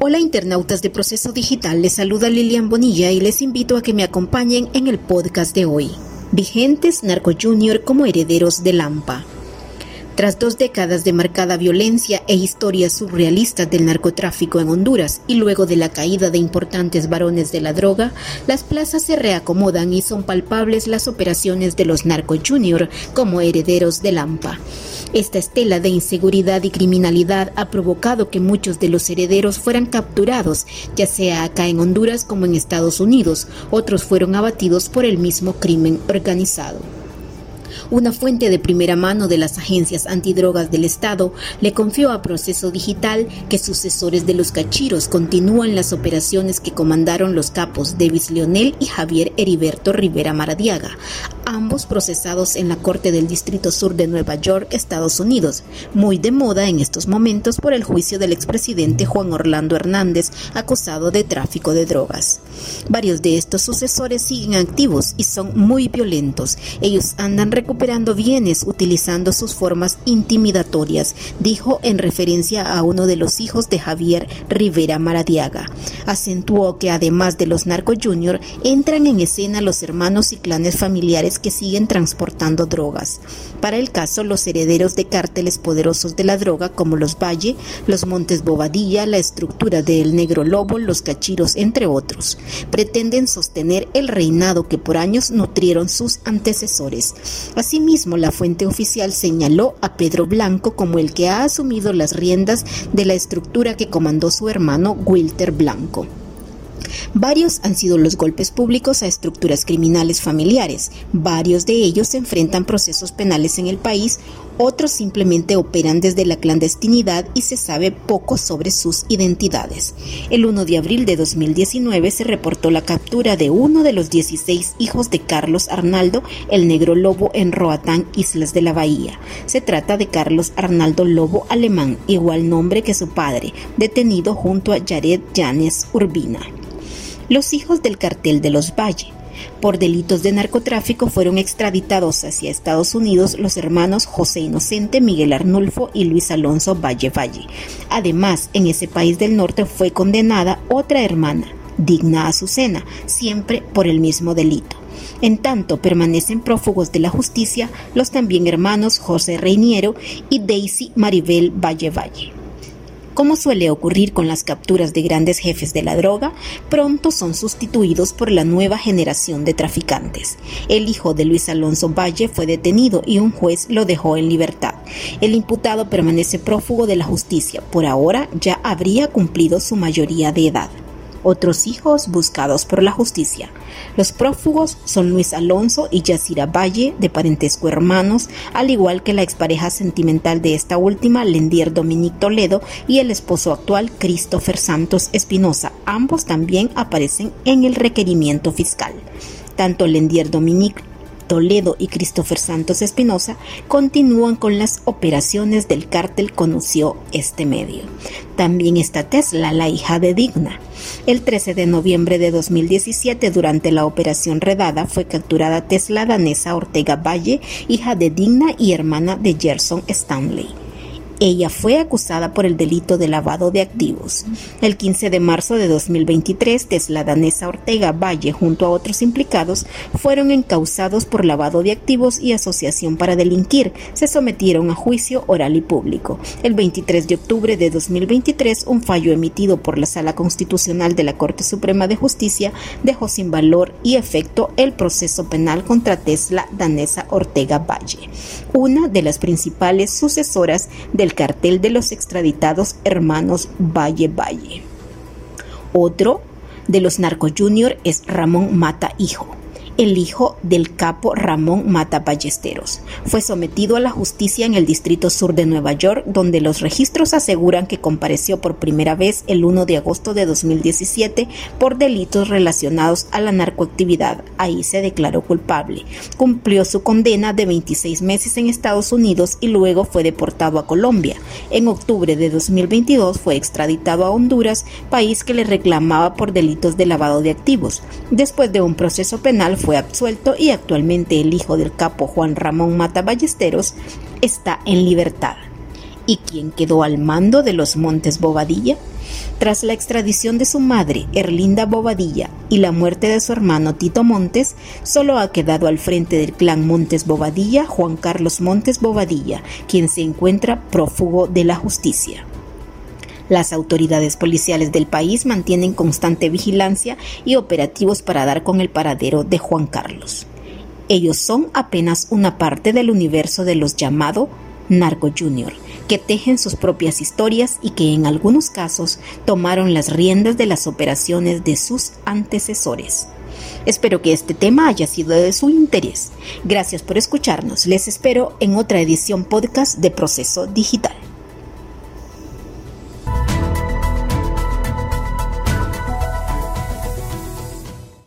Hola internautas de Proceso Digital, les saluda Lilian Bonilla y les invito a que me acompañen en el podcast de hoy. Vigentes Narco Junior como herederos de Lampa. Tras dos décadas de marcada violencia e historias surrealistas del narcotráfico en Honduras y luego de la caída de importantes varones de la droga, las plazas se reacomodan y son palpables las operaciones de los Narco Junior como herederos de Lampa. Esta estela de inseguridad y criminalidad ha provocado que muchos de los herederos fueran capturados, ya sea acá en Honduras como en Estados Unidos. Otros fueron abatidos por el mismo crimen organizado. Una fuente de primera mano de las agencias antidrogas del Estado le confió a Proceso Digital que sucesores de los cachiros continúan las operaciones que comandaron los capos Davis Leonel y Javier Heriberto Rivera Maradiaga, ambos procesados en la Corte del Distrito Sur de Nueva York, Estados Unidos, muy de moda en estos momentos por el juicio del expresidente Juan Orlando Hernández, acusado de tráfico de drogas. Varios de estos sucesores siguen activos y son muy violentos. Ellos andan recuperando bienes utilizando sus formas intimidatorias, dijo en referencia a uno de los hijos de Javier Rivera Maradiaga. Acentuó que además de los narco junior, entran en escena los hermanos y clanes familiares que siguen transportando drogas. Para el caso, los herederos de cárteles poderosos de la droga como los Valle, los Montes Bobadilla, la estructura del Negro Lobo, los Cachiros, entre otros, pretenden sostener el reinado que por años nutrieron sus antecesores. Asimismo, la fuente oficial señaló a Pedro Blanco como el que ha asumido las riendas de la estructura que comandó su hermano Wilter Blanco. Varios han sido los golpes públicos a estructuras criminales familiares. Varios de ellos enfrentan procesos penales en el país, otros simplemente operan desde la clandestinidad y se sabe poco sobre sus identidades. El 1 de abril de 2019 se reportó la captura de uno de los 16 hijos de Carlos Arnaldo, el negro lobo en Roatán, Islas de la Bahía. Se trata de Carlos Arnaldo Lobo Alemán, igual nombre que su padre, detenido junto a Jared Yanes Urbina los hijos del cartel de los Valle. Por delitos de narcotráfico fueron extraditados hacia Estados Unidos los hermanos José Inocente, Miguel Arnulfo y Luis Alonso Valle Valle. Además, en ese país del norte fue condenada otra hermana, Digna Azucena, siempre por el mismo delito. En tanto, permanecen prófugos de la justicia los también hermanos José Reiniero y Daisy Maribel Valle Valle. Como suele ocurrir con las capturas de grandes jefes de la droga, pronto son sustituidos por la nueva generación de traficantes. El hijo de Luis Alonso Valle fue detenido y un juez lo dejó en libertad. El imputado permanece prófugo de la justicia. Por ahora ya habría cumplido su mayoría de edad otros hijos buscados por la justicia. Los prófugos son Luis Alonso y Yacira Valle, de parentesco hermanos, al igual que la expareja sentimental de esta última, Lendier Dominique Toledo, y el esposo actual, Christopher Santos Espinosa. Ambos también aparecen en el requerimiento fiscal. Tanto Lendier Dominique Toledo y Christopher Santos Espinosa continúan con las operaciones del cártel, conoció este medio. También está Tesla, la hija de Digna. El 13 de noviembre de 2017, durante la operación Redada, fue capturada Tesla Danesa Ortega Valle, hija de Digna y hermana de Gerson Stanley. Ella fue acusada por el delito de lavado de activos. El 15 de marzo de 2023, Tesla Danesa Ortega Valle, junto a otros implicados, fueron encausados por lavado de activos y asociación para delinquir. Se sometieron a juicio oral y público. El 23 de octubre de 2023, un fallo emitido por la Sala Constitucional de la Corte Suprema de Justicia dejó sin valor y efecto el proceso penal contra Tesla Danesa Ortega Valle, una de las principales sucesoras del el cartel de los extraditados hermanos Valle Valle. Otro de los narco junior es Ramón Mata Hijo. El hijo del capo Ramón Mata Ballesteros. Fue sometido a la justicia en el Distrito Sur de Nueva York, donde los registros aseguran que compareció por primera vez el 1 de agosto de 2017 por delitos relacionados a la narcoactividad. Ahí se declaró culpable. Cumplió su condena de 26 meses en Estados Unidos y luego fue deportado a Colombia. En octubre de 2022 fue extraditado a Honduras, país que le reclamaba por delitos de lavado de activos. Después de un proceso penal fue absuelto y actualmente el hijo del capo Juan Ramón Mata Ballesteros está en libertad. ¿Y quién quedó al mando de los Montes Bobadilla? Tras la extradición de su madre, Erlinda Bobadilla, y la muerte de su hermano Tito Montes, solo ha quedado al frente del clan Montes Bobadilla Juan Carlos Montes Bobadilla, quien se encuentra prófugo de la justicia. Las autoridades policiales del país mantienen constante vigilancia y operativos para dar con el paradero de Juan Carlos. Ellos son apenas una parte del universo de los llamados Narco Junior, que tejen sus propias historias y que en algunos casos tomaron las riendas de las operaciones de sus antecesores. Espero que este tema haya sido de su interés. Gracias por escucharnos. Les espero en otra edición podcast de Proceso Digital.